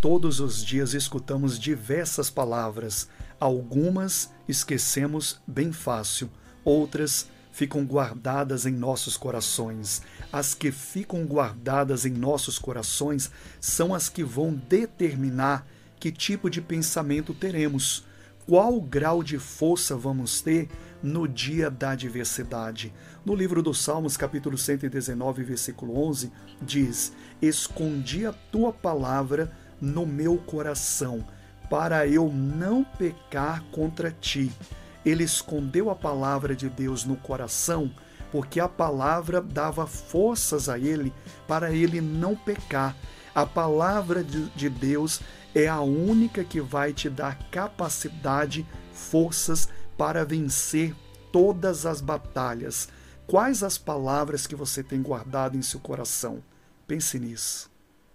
Todos os dias escutamos diversas palavras, algumas esquecemos bem fácil, outras ficam guardadas em nossos corações. As que ficam guardadas em nossos corações são as que vão determinar que tipo de pensamento teremos, qual grau de força vamos ter no dia da adversidade. No livro dos Salmos, capítulo 119, versículo 11, diz: Escondi a tua palavra no meu coração, para eu não pecar contra ti. Ele escondeu a palavra de Deus no coração, porque a palavra dava forças a ele para ele não pecar. A palavra de Deus é a única que vai te dar capacidade, forças para vencer todas as batalhas. Quais as palavras que você tem guardado em seu coração? Pense nisso.